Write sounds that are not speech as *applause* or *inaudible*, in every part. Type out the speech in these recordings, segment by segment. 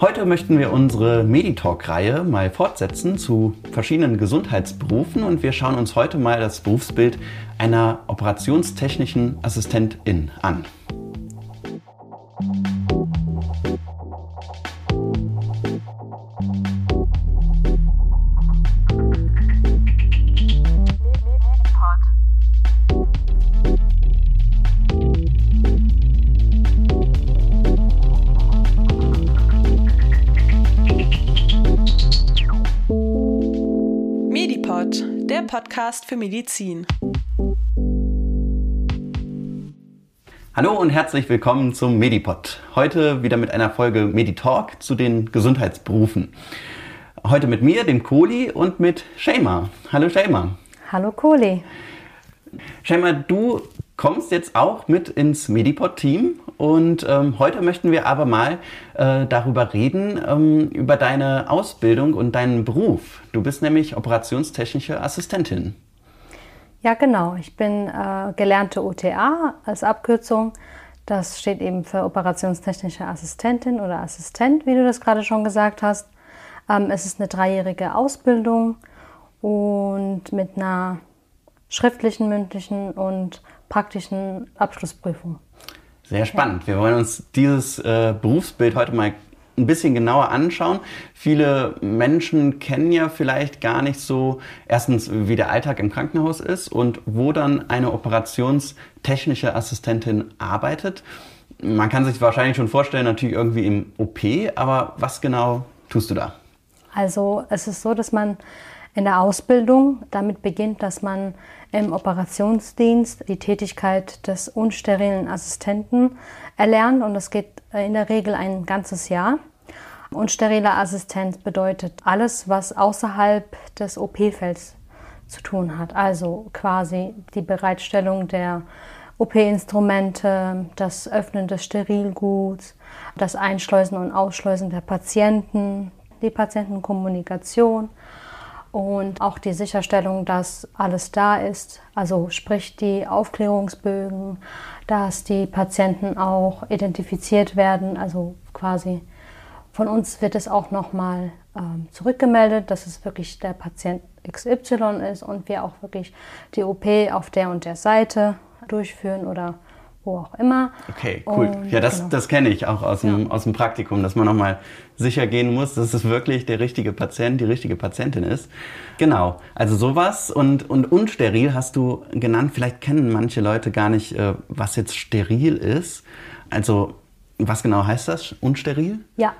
Heute möchten wir unsere Meditalk-Reihe mal fortsetzen zu verschiedenen Gesundheitsberufen und wir schauen uns heute mal das Berufsbild einer operationstechnischen Assistentin an. Podcast für Medizin. Hallo und herzlich willkommen zum Medipod. Heute wieder mit einer Folge Meditalk zu den Gesundheitsberufen. Heute mit mir, dem Kohli, und mit Shema. Hallo Shema. Hallo Kohli. Shema, du kommst jetzt auch mit ins Medipod-Team und ähm, heute möchten wir aber mal äh, darüber reden, ähm, über deine Ausbildung und deinen Beruf. Du bist nämlich operationstechnische Assistentin. Ja, genau. Ich bin äh, gelernte OTA als Abkürzung. Das steht eben für operationstechnische Assistentin oder Assistent, wie du das gerade schon gesagt hast. Ähm, es ist eine dreijährige Ausbildung und mit einer schriftlichen, mündlichen und praktischen Abschlussprüfung. Sehr spannend. Wir wollen uns dieses äh, Berufsbild heute mal ein bisschen genauer anschauen. Viele Menschen kennen ja vielleicht gar nicht so erstens, wie der Alltag im Krankenhaus ist und wo dann eine operationstechnische Assistentin arbeitet. Man kann sich wahrscheinlich schon vorstellen, natürlich irgendwie im OP, aber was genau tust du da? Also es ist so, dass man in der Ausbildung damit beginnt, dass man im Operationsdienst die Tätigkeit des unsterilen Assistenten erlernt und das geht in der Regel ein ganzes Jahr. Unsteriler Assistent bedeutet alles, was außerhalb des OP-Felds zu tun hat. Also quasi die Bereitstellung der OP-Instrumente, das Öffnen des Sterilguts, das Einschleusen und Ausschleusen der Patienten, die Patientenkommunikation und auch die Sicherstellung, dass alles da ist, also sprich die Aufklärungsbögen, dass die Patienten auch identifiziert werden, also quasi von uns wird es auch nochmal ähm, zurückgemeldet, dass es wirklich der Patient XY ist und wir auch wirklich die OP auf der und der Seite durchführen oder wo auch immer. Okay, cool. Und, ja, das, genau. das kenne ich auch aus dem, ja. aus dem Praktikum, dass man nochmal sicher gehen muss, dass es wirklich der richtige Patient, die richtige Patientin ist. Genau, also sowas und, und unsteril hast du genannt. Vielleicht kennen manche Leute gar nicht, äh, was jetzt steril ist. Also was genau heißt das, unsteril? Ja,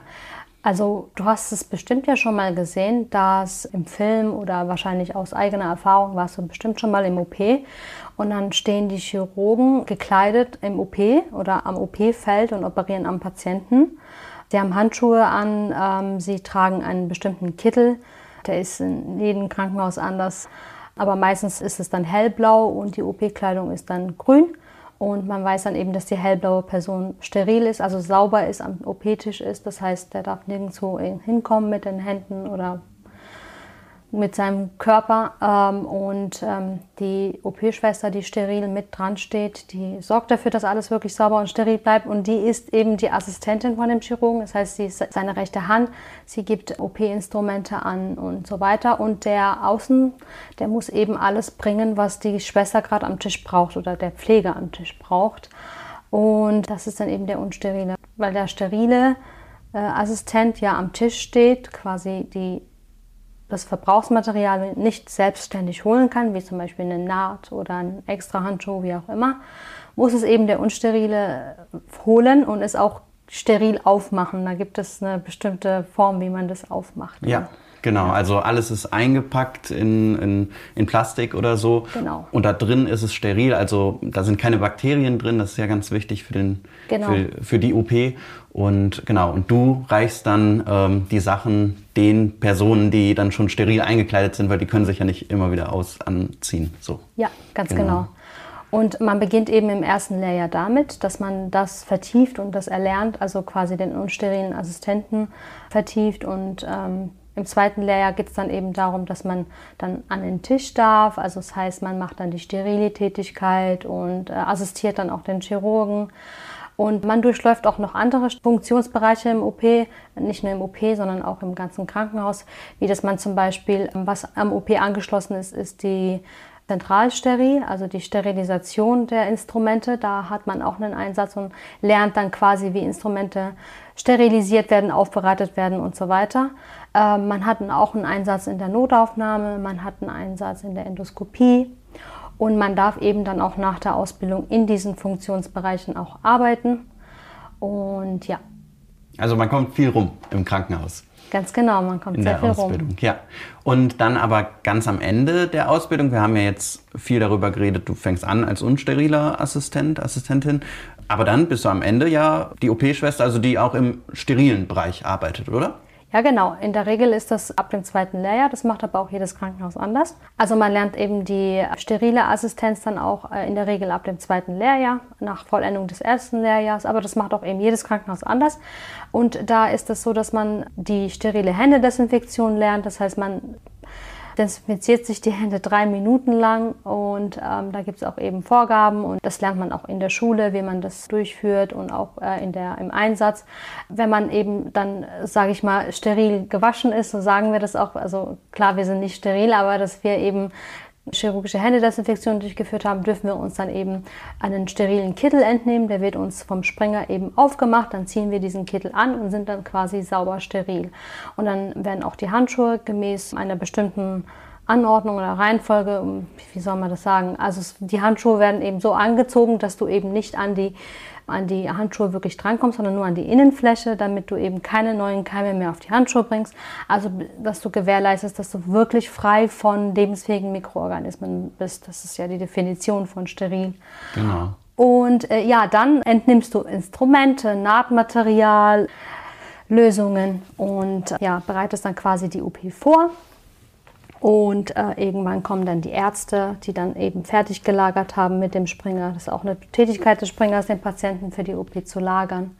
also du hast es bestimmt ja schon mal gesehen, dass im Film oder wahrscheinlich aus eigener Erfahrung warst du bestimmt schon mal im OP und dann stehen die Chirurgen gekleidet im OP oder am OP-Feld und operieren am Patienten. Sie haben Handschuhe an, ähm, sie tragen einen bestimmten Kittel, der ist in jedem Krankenhaus anders, aber meistens ist es dann hellblau und die OP-Kleidung ist dann grün. Und man weiß dann eben, dass die hellblaue Person steril ist, also sauber ist, am OP-Tisch ist. Das heißt, der darf nirgendwo hinkommen mit den Händen oder mit seinem Körper ähm, und ähm, die OP-Schwester, die steril mit dran steht, die sorgt dafür, dass alles wirklich sauber und steril bleibt. Und die ist eben die Assistentin von dem Chirurgen, das heißt, sie ist seine rechte Hand, sie gibt OP-Instrumente an und so weiter. Und der Außen, der muss eben alles bringen, was die Schwester gerade am Tisch braucht oder der Pfleger am Tisch braucht. Und das ist dann eben der unsterile, weil der sterile äh, Assistent ja am Tisch steht, quasi die das Verbrauchsmaterial nicht selbstständig holen kann, wie zum Beispiel eine Naht oder ein extra Handschuh, wie auch immer, muss es eben der Unsterile holen und es auch steril aufmachen. Da gibt es eine bestimmte Form, wie man das aufmacht. Ja. Genau, also alles ist eingepackt in, in, in, Plastik oder so. Genau. Und da drin ist es steril, also da sind keine Bakterien drin, das ist ja ganz wichtig für, den, genau. für, für die OP. Und genau, und du reichst dann ähm, die Sachen den Personen, die dann schon steril eingekleidet sind, weil die können sich ja nicht immer wieder aus anziehen. So. Ja, ganz genau. genau. Und man beginnt eben im ersten Lehrjahr damit, dass man das vertieft und das erlernt, also quasi den unsterilen Assistenten vertieft und ähm, Im zweiten Lehrjahr geht es dann eben darum, dass man dann an den Tisch darf. Also das heißt, man macht dann die sterile Tätigkeit und äh, assistiert dann auch den Chirurgen. Und man durchläuft auch noch andere Funktionsbereiche im OP, nicht nur im OP, sondern auch im ganzen Krankenhaus, wie dass man zum Beispiel, was am OP angeschlossen ist, ist die Zentralsteril, also die Sterilisation der Instrumente. Da hat man auch einen Einsatz und lernt dann quasi, wie Instrumente sterilisiert werden, aufbereitet werden und so weiter. Äh, man hat auch einen Einsatz in der Notaufnahme, man hat einen Einsatz in der Endoskopie. Und man darf eben dann auch nach der Ausbildung in diesen Funktionsbereichen auch arbeiten. Und ja. Also man kommt viel rum im Krankenhaus. Ganz genau, man kommt in sehr viel Ausbildung, rum. Ja. Und dann aber ganz am Ende der Ausbildung, wir haben ja jetzt viel darüber geredet, du fängst an als unsteriler Assistent, Assistentin, aber dann bist du am Ende ja die OP-Schwester, also die auch im sterilen Bereich arbeitet, oder? Ja, genau. In der Regel ist das ab dem zweiten Lehrjahr. Das macht aber auch jedes Krankenhaus anders. Also man lernt eben die sterile Assistenz dann auch äh, in der Regel ab dem zweiten Lehrjahr, nach Vollendung des ersten Lehrjahrs. Aber das macht auch eben jedes Krankenhaus anders. Und da ist es so, dass man die sterile Händedesinfektion lernt. Das heißt, man desinfiziert sich die Hände drei Minuten lang und ähm, da gibt es auch eben Vorgaben und das lernt man auch in der Schule, wie man das durchführt und auch äh, in der, im Einsatz. Wenn man eben dann, sage ich mal, steril gewaschen ist, so sagen wir das auch, also klar, wir sind nicht steril, aber dass wir eben chirurgische Händedesinfektion durchgeführt haben, dürfen wir uns dann eben einen sterilen Kittel entnehmen. Der wird uns vom Springer eben aufgemacht. Dann ziehen wir diesen Kittel an und sind dann quasi sauber steril. Und dann werden auch die Handschuhe gemäß einer bestimmten Anordnung oder Reihenfolge, wie soll man das sagen? Also die Handschuhe werden eben so angezogen, dass du eben nicht an die an die Handschuhe wirklich drankommst, sondern nur an die Innenfläche, damit du eben keine neuen Keime mehr auf die Handschuhe bringst. Also, dass du gewährleistest, dass du wirklich frei von lebensfähigen Mikroorganismen bist. Das ist ja die Definition von steril. Genau. Und äh, ja, dann entnimmst du Instrumente, Nahtmaterial, Lösungen und äh, ja, bereitest dann quasi die OP vor. Und äh, irgendwann kommen dann die Ärzte, die dann eben fertig gelagert haben mit dem Springer. Das ist auch eine Tätigkeit des Springers, den Patienten für die OP zu lagern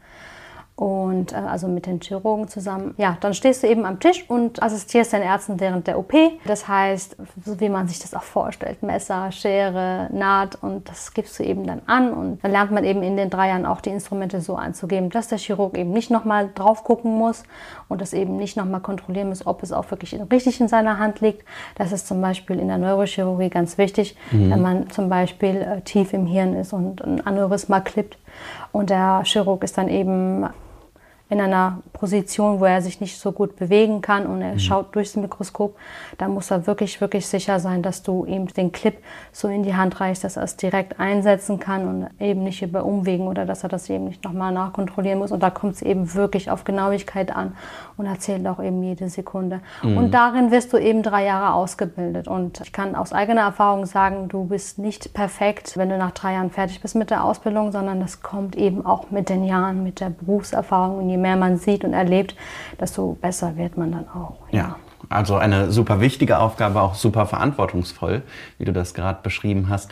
und äh, also mit den Chirurgen zusammen. Ja, dann stehst du eben am Tisch und assistierst den Ärzten während der OP. Das heißt, so wie man sich das auch vorstellt, Messer, Schere, Naht und das gibst du eben dann an und dann lernt man eben in den drei Jahren auch die Instrumente so anzugeben, dass der Chirurg eben nicht nochmal drauf gucken muss und das eben nicht nochmal kontrollieren muss, ob es auch wirklich richtig in seiner Hand liegt. Das ist zum Beispiel in der Neurochirurgie ganz wichtig, mhm. wenn man zum Beispiel äh, tief im Hirn ist und ein Aneurysma klippt und der Chirurg ist dann eben in einer Position, wo er sich nicht so gut bewegen kann und er mhm. schaut durchs Mikroskop, dann muss er wirklich, wirklich sicher sein, dass du ihm den Clip so in die Hand reichst, dass er es direkt einsetzen kann und eben nicht über Umwegen oder dass er das eben nicht nochmal nachkontrollieren muss. Und da kommt es eben wirklich auf Genauigkeit an und er zählt auch eben jede Sekunde. Mhm. Und darin wirst du eben drei Jahre ausgebildet. Und ich kann aus eigener Erfahrung sagen, du bist nicht perfekt, wenn du nach drei Jahren fertig bist mit der Ausbildung, sondern das kommt eben auch mit den Jahren, mit der Berufserfahrung und je mehr man sieht und erlebt, desto besser wird man dann auch. ja. ja. Also eine super wichtige Aufgabe, auch super verantwortungsvoll, wie du das gerade beschrieben hast.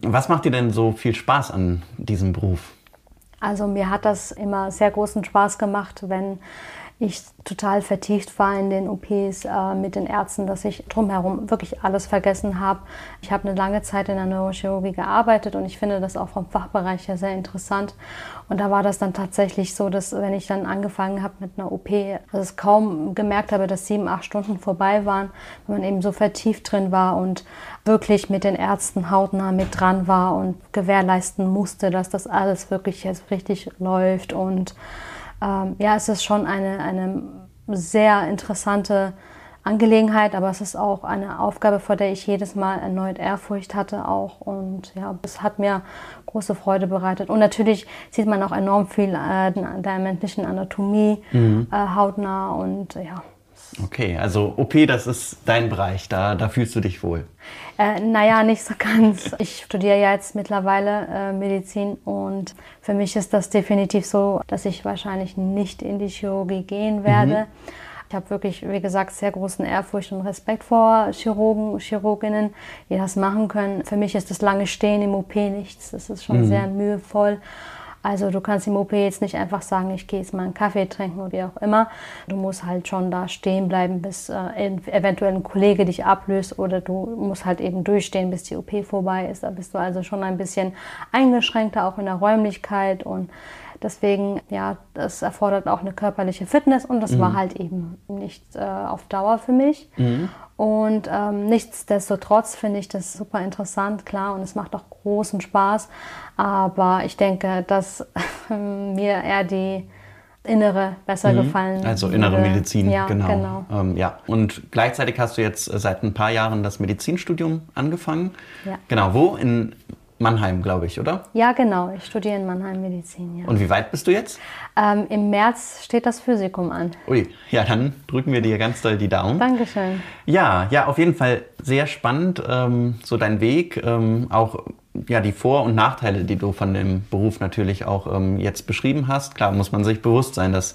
Was macht dir denn so viel Spaß an diesem Beruf? Also mir hat das immer sehr großen Spaß gemacht, wenn ich total vertieft war in den OPs äh, mit den Ärzten, dass ich drumherum wirklich alles vergessen habe. Ich habe eine lange Zeit in der Neurochirurgie gearbeitet und ich finde das auch vom Fachbereich her sehr interessant. Und da war das dann tatsächlich so, dass wenn ich dann angefangen habe mit einer OP, dass ich kaum gemerkt habe, dass sieben, acht Stunden vorbei waren, wenn man eben so vertieft drin war und wirklich mit den Ärzten hautnah mit dran war und gewährleisten musste, dass das alles wirklich jetzt richtig läuft und ähm, ja, es ist schon eine, eine sehr interessante Angelegenheit, aber es ist auch eine Aufgabe, vor der ich jedes Mal erneut Ehrfurcht hatte auch und ja, es hat mir große Freude bereitet und natürlich sieht man auch enorm viel äh, der menschlichen Anatomie mhm. äh, hautnah und ja. Okay, also OP, das ist dein Bereich, da, da fühlst du dich wohl. Äh, naja, nicht so ganz. Ich studiere ja jetzt mittlerweile äh, Medizin und für mich ist das definitiv so, dass ich wahrscheinlich nicht in die Chirurgie gehen werde. Mhm. Ich habe wirklich, wie gesagt, sehr großen Ehrfurcht und Respekt vor Chirurgen, Chirurginnen, die das machen können. Für mich ist das lange Stehen im OP nichts. Das ist schon mhm. sehr mühevoll. Also du kannst im OP jetzt nicht einfach sagen, ich gehe jetzt mal einen Kaffee trinken oder wie auch immer. Du musst halt schon da stehen bleiben, bis äh, eventuell ein Kollege dich ablöst oder du musst halt eben durchstehen, bis die OP vorbei ist. Da bist du also schon ein bisschen eingeschränkter, auch in der Räumlichkeit und Deswegen, ja, das erfordert auch eine körperliche Fitness und das mhm. war halt eben nicht äh, auf Dauer für mich. Mhm. Und ähm, nichtsdestotrotz finde ich das super interessant, klar, und es macht auch großen Spaß. Aber ich denke, dass *laughs* mir eher die innere besser mhm. gefallen. Also innere würde. Medizin, ja, genau. genau. Ähm, ja. Und gleichzeitig hast du jetzt seit ein paar Jahren das Medizinstudium angefangen. Ja. Genau, wo? In Mannheim, glaube ich, oder? Ja, genau. Ich studiere in Mannheim Medizin. Ja. Und wie weit bist du jetzt? Ähm, Im März steht das Physikum an. Ui, ja, dann drücken wir dir ganz doll die Daumen. Dankeschön. Ja, ja, auf jeden Fall sehr spannend, ähm, so dein Weg, ähm, auch ja, die Vor- und Nachteile, die du von dem Beruf natürlich auch ähm, jetzt beschrieben hast. Klar, muss man sich bewusst sein, dass,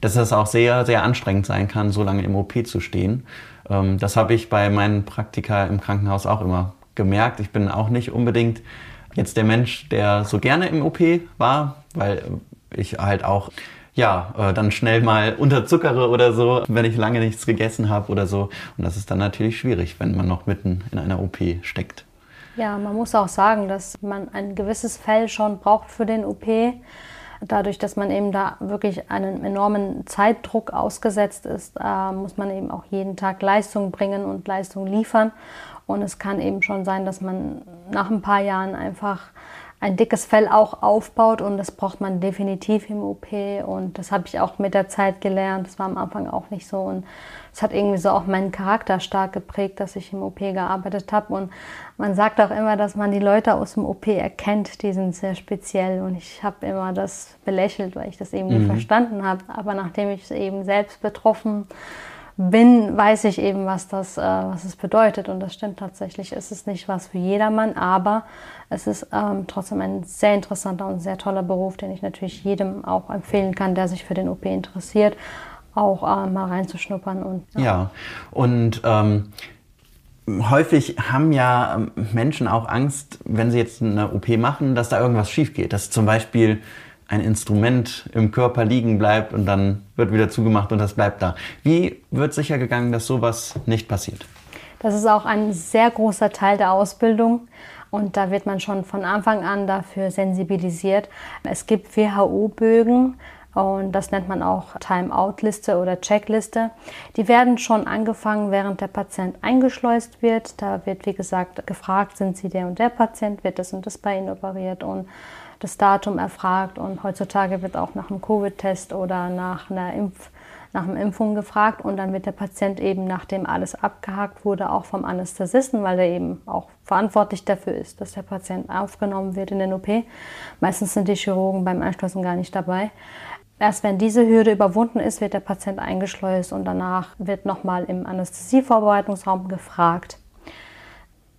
dass das auch sehr, sehr anstrengend sein kann, so lange im OP zu stehen. Ähm, das habe ich bei meinen Praktika im Krankenhaus auch immer gemerkt. Ich bin auch nicht unbedingt jetzt der Mensch, der so gerne im OP war, weil ich halt auch ja, äh, dann schnell mal unterzuckere oder so, wenn ich lange nichts gegessen habe oder so. Und das ist dann natürlich schwierig, wenn man noch mitten in einer OP steckt. Ja, man muss auch sagen, dass man ein gewisses Fell schon braucht für den OP. Dadurch, dass man eben da wirklich einem enormen Zeitdruck ausgesetzt ist, äh, muss man eben auch jeden Tag Leistung bringen und Leistung liefern. Und es kann eben schon sein, dass man nach ein paar Jahren einfach ein dickes Fell auch aufbaut und das braucht man definitiv im OP und das habe ich auch mit der Zeit gelernt. Das war am Anfang auch nicht so und es hat irgendwie so auch meinen Charakter stark geprägt, dass ich im OP gearbeitet habe und man sagt auch immer, dass man die Leute aus dem OP erkennt, die sind sehr speziell und ich habe immer das belächelt, weil ich das eben mhm. nicht verstanden habe. Aber nachdem ich es eben selbst betroffen bin, weiß ich eben, was das, äh, was es bedeutet. Und das stimmt tatsächlich. Es ist nicht was für jedermann, aber es ist ähm, trotzdem ein sehr interessanter und sehr toller Beruf, den ich natürlich jedem auch empfehlen kann, der sich für den OP interessiert, auch äh, mal reinzuschnuppern. Und, ja. ja. und ähm, häufig haben ja Menschen auch Angst, wenn sie jetzt eine OP machen, dass da irgendwas schief geht. Dass zum Beispiel ein Instrument im Körper liegen bleibt und dann wird wieder zugemacht und das bleibt da. Wie wird sicher gegangen, dass sowas nicht passiert? Das ist auch ein sehr großer Teil der Ausbildung und da wird man schon von Anfang an dafür sensibilisiert. Es gibt WHO-Bögen und das nennt man auch Time-out-Liste oder Checkliste. Die werden schon angefangen, während der Patient eingeschleust wird. Da wird, wie gesagt, gefragt, sind Sie der und der Patient, wird das und das bei Ihnen operiert und das Datum erfragt und heutzutage wird auch nach einem Covid-Test oder nach einer Impf nach einer Impfung gefragt und dann wird der Patient eben, nachdem alles abgehakt wurde, auch vom Anästhesisten, weil er eben auch verantwortlich dafür ist, dass der Patient aufgenommen wird in den OP. Meistens sind die Chirurgen beim Einschleusen gar nicht dabei. Erst wenn diese Hürde überwunden ist, wird der Patient eingeschleust und danach wird nochmal im Anästhesievorbereitungsraum gefragt.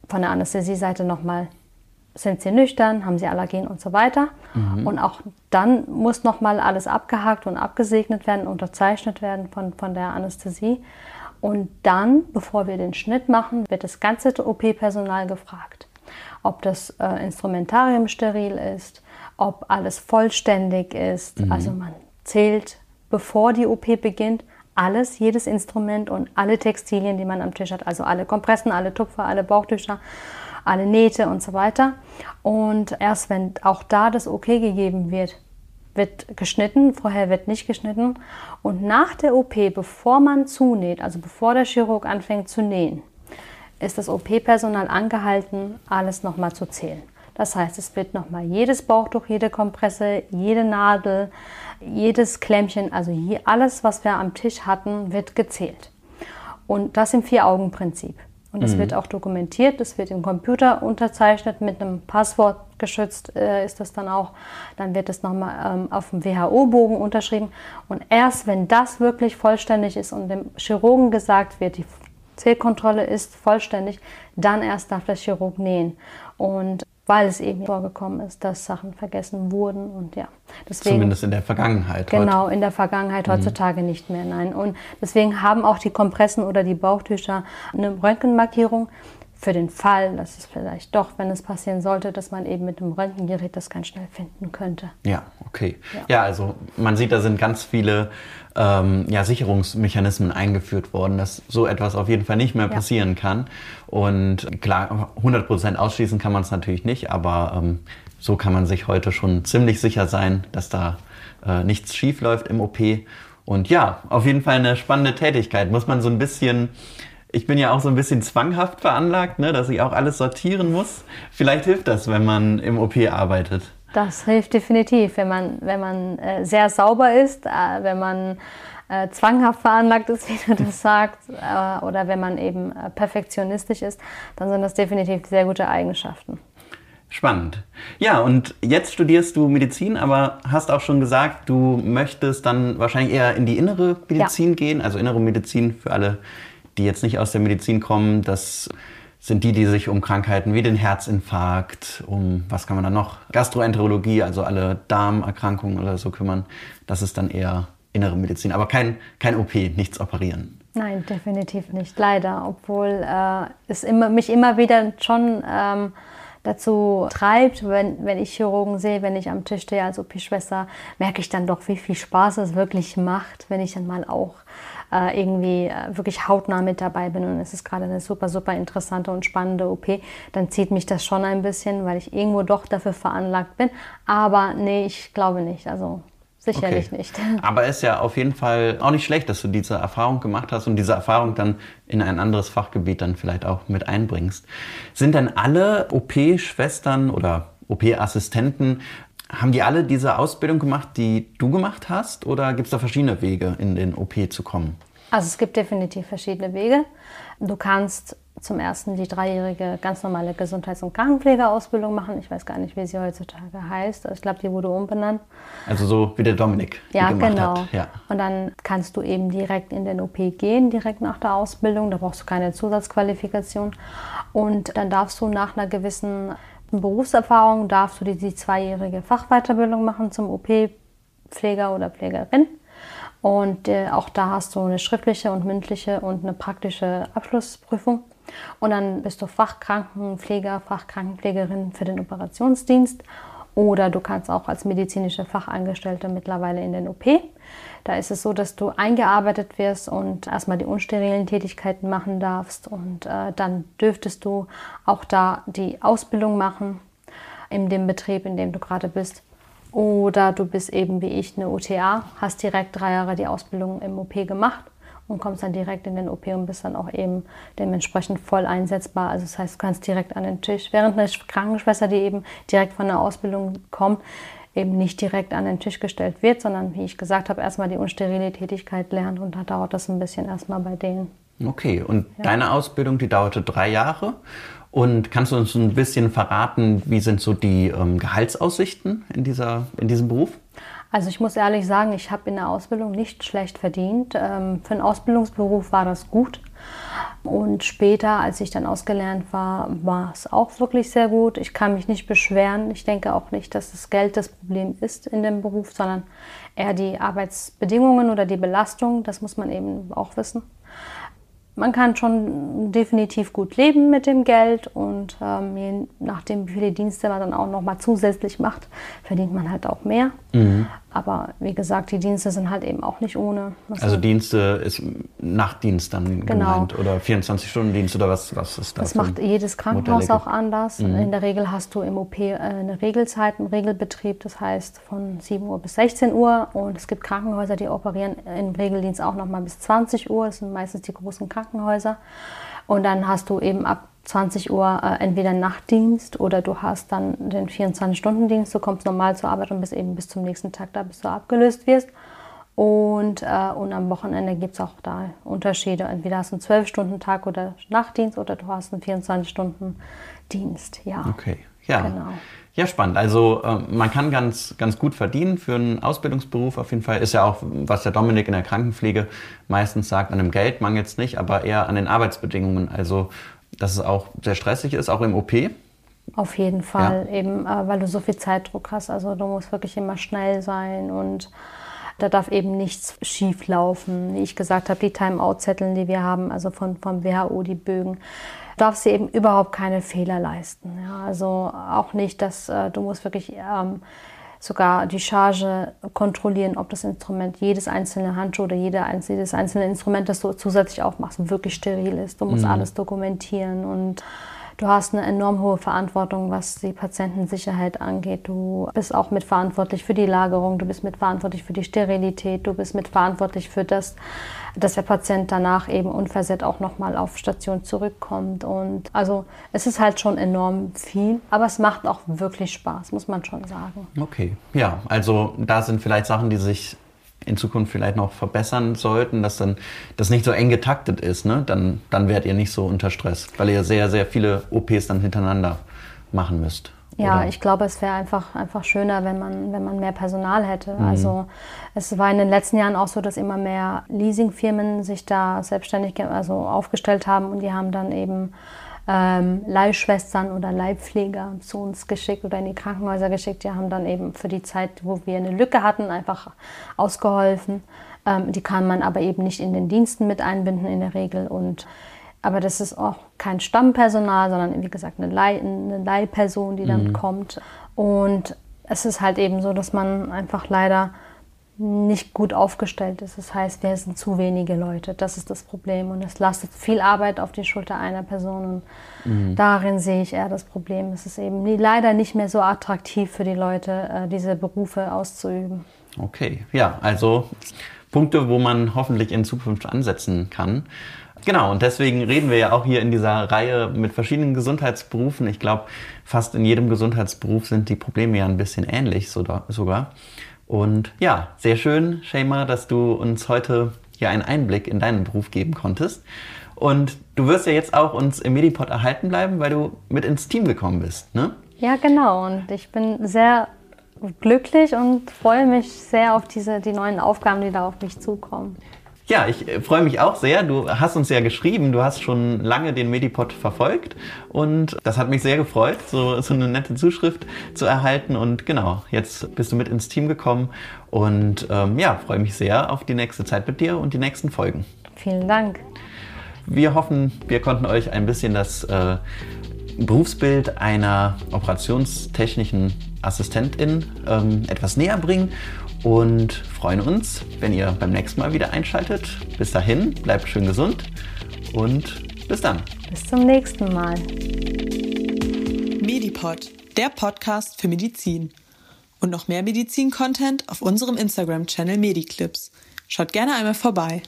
Von der Anästhesieseite nochmal sind sie nüchtern, haben sie Allergien und so weiter. Mhm. Und auch dann muss nochmal alles abgehakt und abgesegnet werden, unterzeichnet werden von, von der Anästhesie. Und dann, bevor wir den Schnitt machen, wird das ganze OP-Personal gefragt, ob das äh, Instrumentarium steril ist, ob alles vollständig ist. Mhm. Also man zählt, bevor die OP beginnt, alles, jedes Instrument und alle Textilien, die man am Tisch hat. Also alle Kompressen, alle Tupfer, alle Bauchtücher alle Nähte und so weiter. Und erst wenn auch da das Okay gegeben wird, wird geschnitten, vorher wird nicht geschnitten. Und nach der OP, bevor man zunäht, also bevor der Chirurg anfängt zu nähen, ist das OP-Personal angehalten, alles nochmal zu zählen. Das heißt, es wird nochmal jedes Bauchtuch, jede Kompresse, jede Nadel, jedes Klemmchen, also alles, was wir am Tisch hatten, wird gezählt. Und das im Vier-Augen-Prinzip. Und das mhm. wird auch dokumentiert, das wird im Computer unterzeichnet, mit einem Passwort geschützt äh, ist das dann auch. Dann wird es nochmal ähm, auf dem WHO-Bogen unterschrieben. Und erst wenn das wirklich vollständig ist und dem Chirurgen gesagt wird, die Zählkontrolle ist vollständig, dann erst darf der Chirurg nähen. Und weil es eben vorgekommen ist, dass Sachen vergessen wurden und ja. Deswegen, Zumindest in der Vergangenheit. Genau, in der Vergangenheit, mhm. heutzutage mhm. nicht mehr, nein. Und deswegen haben auch die Kompressen oder die Bauchtücher eine Röntgenmarkierung. Für den Fall, dass es vielleicht doch, wenn es passieren sollte, dass man eben mit einem Röntgengerät das ganz schnell finden könnte. Ja, okay. Ja, ja also man sieht, da sind ganz viele ähm, ja, Sicherungsmechanismen eingeführt worden, dass so etwas auf jeden Fall nicht mehr passieren ja. kann. Und klar, 100% ausschließen kann man es natürlich nicht, aber ähm, so kann man sich heute schon ziemlich sicher sein, dass da äh, nichts schief läuft im OP. Und ja, auf jeden Fall eine spannende Tätigkeit. Muss man so ein bisschen ich bin ja auch so ein bisschen zwanghaft veranlagt, ne, dass ich auch alles sortieren muss. Vielleicht hilft das, wenn man im OP arbeitet. Das hilft definitiv, wenn man, wenn man äh, sehr sauber ist, äh, wenn man äh, zwanghaft veranlagt ist, *laughs* wie du das sagst, äh, oder wenn man eben äh, perfektionistisch ist, dann sind das definitiv sehr gute Eigenschaften. Spannend. Ja, und jetzt studierst du Medizin, aber hast auch schon gesagt, du möchtest dann wahrscheinlich eher in die innere Medizin ja. gehen, also innere Medizin für alle, die jetzt nicht aus der Medizin kommen, das sind die, die sich um Krankheiten wie den Herzinfarkt, um, was kann man da noch, Gastroenterologie, also alle Darmerkrankungen oder so kümmern. Das ist dann eher innere Medizin, aber kein, kein OP, nichts operieren. Nein, definitiv nicht, leider. Obwohl äh, es immer, mich immer wieder schon ähm, dazu treibt, wenn, wenn ich Chirurgen sehe, wenn ich am Tisch stehe als OP-Schwester, merke ich dann doch, wie viel Spaß es wirklich macht, wenn ich dann mal auch äh, irgendwie äh, wirklich hautnah mit dabei bin und es ist gerade eine super, super interessante und spannende OP, dann zieht mich das schon ein bisschen, weil ich irgendwo doch dafür veranlagt bin. Aber nee, ich glaube nicht. Also Sicherlich okay. nicht. *laughs* Aber es ist ja auf jeden Fall auch nicht schlecht, dass du diese Erfahrung gemacht hast und diese Erfahrung dann in ein anderes Fachgebiet dann vielleicht auch mit einbringst. Sind denn alle OP-Schwestern oder OP-Assistenten, haben die alle diese Ausbildung gemacht, die du gemacht hast? Oder gibt es da verschiedene Wege, in den OP zu kommen? Also es gibt definitiv verschiedene Wege. Du kannst zum ersten die dreijährige ganz normale Gesundheits- und Krankenpflegeausbildung machen. Ich weiß gar nicht, wie sie heutzutage heißt. Ich glaube, die wurde umbenannt. Also so wie der Dominik ja, genau. hat. Ja, Und dann kannst du eben direkt in den OP gehen, direkt nach der Ausbildung. Da brauchst du keine Zusatzqualifikation. Und dann darfst du nach einer gewissen Berufserfahrung, darfst du die, zweijährige Fachweiterbildung machen zum OP-Pfleger oder Pflegerin. Und äh, auch da hast du eine schriftliche und mündliche und eine praktische Abschlussprüfung. Und dann bist du Fachkrankenpfleger, Fachkrankenpflegerin für den Operationsdienst. Oder du kannst auch als medizinische Fachangestellte mittlerweile in den OP. Da ist es so, dass du eingearbeitet wirst und erstmal die unsterilen Tätigkeiten machen darfst. Und äh, dann dürftest du auch da die Ausbildung machen in dem Betrieb, in dem du gerade bist. Oder du bist eben wie ich eine OTA, hast direkt drei Jahre die Ausbildung im OP gemacht und kommst dann direkt in den OP und bist dann auch eben dementsprechend voll einsetzbar. Also das heißt, du kannst direkt an den Tisch. Während eine Krankenschwester, die eben direkt von der Ausbildung kommt, eben nicht direkt an den Tisch gestellt wird, sondern wie ich gesagt habe, erstmal die unsterile Tätigkeit lernt und da dauert das ein bisschen erstmal bei denen. Okay, und ja. deine Ausbildung, die dauerte drei Jahre und kannst du uns ein bisschen verraten, wie sind so die ähm, Gehaltsaussichten in, dieser, in diesem Beruf? Also ich muss ehrlich sagen, ich habe in der Ausbildung nicht schlecht verdient. Ähm, für einen Ausbildungsberuf war das gut. Und später, als ich dann ausgelernt war, war es auch wirklich sehr gut. Ich kann mich nicht beschweren. Ich denke auch nicht, dass das Geld das Problem ist in dem Beruf, sondern eher die Arbeitsbedingungen oder die Belastung. Das muss man eben auch wissen man kann schon definitiv gut leben mit dem Geld und ähm, je nachdem, wie viele Dienste man dann auch noch mal zusätzlich macht, verdient man halt auch mehr. Mhm. Aber wie gesagt, die Dienste sind halt eben auch nicht ohne. Was also Dienste ist Nachtdienst dann genau. gemeint oder 24-Stunden-Dienst oder was, was ist das? Das macht jedes Krankenhaus auch anders. Mhm. In der Regel hast du im OP äh, eine Regelzeit, einen Regelbetrieb, das heißt von 7 Uhr bis 16 Uhr. Und es gibt Krankenhäuser, die operieren im Regeldienst auch noch mal bis 20 Uhr. Das sind meistens die großen Krankenhäuser. Und dann hast du eben ab 20 Uhr äh, entweder Nachtdienst oder du hast dann den 24-Stunden-Dienst. Du kommst normal zur Arbeit und bist eben bis zum nächsten Tag da, bis du abgelöst wirst. Und, äh, und am Wochenende gibt es auch da Unterschiede. Entweder hast du einen 12-Stunden-Tag oder Nachtdienst oder du hast einen 24-Stunden-Dienst. Ja. Okay, ja. Genau. Ja, spannend. Also äh, man kann ganz, ganz gut verdienen für einen Ausbildungsberuf. Auf jeden Fall ist ja auch, was der Dominik in der Krankenpflege meistens sagt, an dem Geld mangelt es nicht, aber eher an den Arbeitsbedingungen. Also dass es auch sehr stressig ist, auch im OP. Auf jeden Fall, ja. eben äh, weil du so viel Zeitdruck hast. Also du musst wirklich immer schnell sein und da darf eben nichts schief laufen. Wie ich gesagt habe, die Timeout-Zettel, die wir haben, also von, vom WHO, die Bögen, darfst du eben überhaupt keine Fehler leisten. Ja, also auch nicht, dass äh, du musst wirklich ähm, sogar die Charge kontrollieren, ob das Instrument, jedes einzelne Handschuh oder jede, jedes einzelne Instrument, das du zusätzlich aufmachst, wirklich steril ist. Du musst mhm. alles dokumentieren und Du hast eine enorm hohe Verantwortung, was die Patientensicherheit angeht. Du bist auch mitverantwortlich für die Lagerung, du bist mitverantwortlich für die Sterilität, du bist mitverantwortlich für das, dass der Patient danach eben unversehrt auch nochmal auf Station zurückkommt. Und also es ist halt schon enorm viel, aber es macht auch wirklich Spaß, muss man schon sagen. Okay, ja, also da sind vielleicht Sachen, die sich in Zukunft vielleicht noch verbessern sollten, dass dann das nicht so eng getaktet ist, ne? dann, dann werdet ihr nicht so unter Stress, weil ihr sehr, sehr viele OPs dann hintereinander machen müsst. Ja, oder? ich glaube, es wäre einfach, einfach schöner, wenn man, wenn man mehr Personal hätte. Mhm. Also es war in den letzten Jahren auch so, dass immer mehr Leasingfirmen sich da selbstständig also aufgestellt haben und die haben dann eben ähm, Leihschwestern oder Leihpfleger zu uns geschickt oder in die Krankenhäuser geschickt. Die haben dann eben für die Zeit, wo wir eine Lücke hatten, einfach ausgeholfen. Ähm, die kann man aber eben nicht in den Diensten mit einbinden in der Regel. Und, aber das ist auch kein Stammpersonal, sondern wie gesagt eine, Leih, eine Leihperson, die dann mhm. kommt. Und es ist halt eben so, dass man einfach leider nicht gut aufgestellt ist. Das heißt, wir sind zu wenige Leute. Das ist das Problem. Und es lastet viel Arbeit auf die Schulter einer Person. Und mhm. darin sehe ich eher das Problem. Es ist eben leider nicht mehr so attraktiv für die Leute, äh, diese Berufe auszuüben. Okay, ja, also Punkte, wo man hoffentlich in Zukunft ansetzen kann. Genau, und deswegen reden wir ja auch hier in dieser Reihe mit verschiedenen Gesundheitsberufen. Ich glaube, fast in jedem Gesundheitsberuf sind die Probleme ja ein bisschen ähnlich sogar. Und ja, sehr schön, Shema, dass du uns heute hier einen Einblick in deinen Beruf geben konntest. Und du wirst ja jetzt auch uns im Medipod erhalten bleiben, weil du mit ins Team gekommen bist, ne? Ja, genau. Und ich bin sehr glücklich und freue mich sehr auf diese, die neuen Aufgaben, die da auf mich zukommen. Ja, ich äh, freue mich auch sehr. Du hast uns ja geschrieben, du hast schon lange den Medipod verfolgt und das hat mich sehr gefreut, so, so eine nette Zuschrift zu erhalten. Und genau, jetzt bist du mit ins Team gekommen und ähm, ja, freue mich sehr auf die nächste Zeit mit dir und die nächsten Folgen. Vielen Dank. Wir hoffen, wir konnten euch ein bisschen das äh, Berufsbild einer operationstechnischen Assistentin ähm, etwas näher bringen und freuen uns, wenn ihr beim nächsten Mal wieder einschaltet. Bis dahin, bleibt schön gesund und bis dann. Bis zum nächsten Mal. Medipod, der Podcast für Medizin. Und noch mehr Medizin-Content auf unserem Instagram-Channel Mediclips. Schaut gerne einmal vorbei.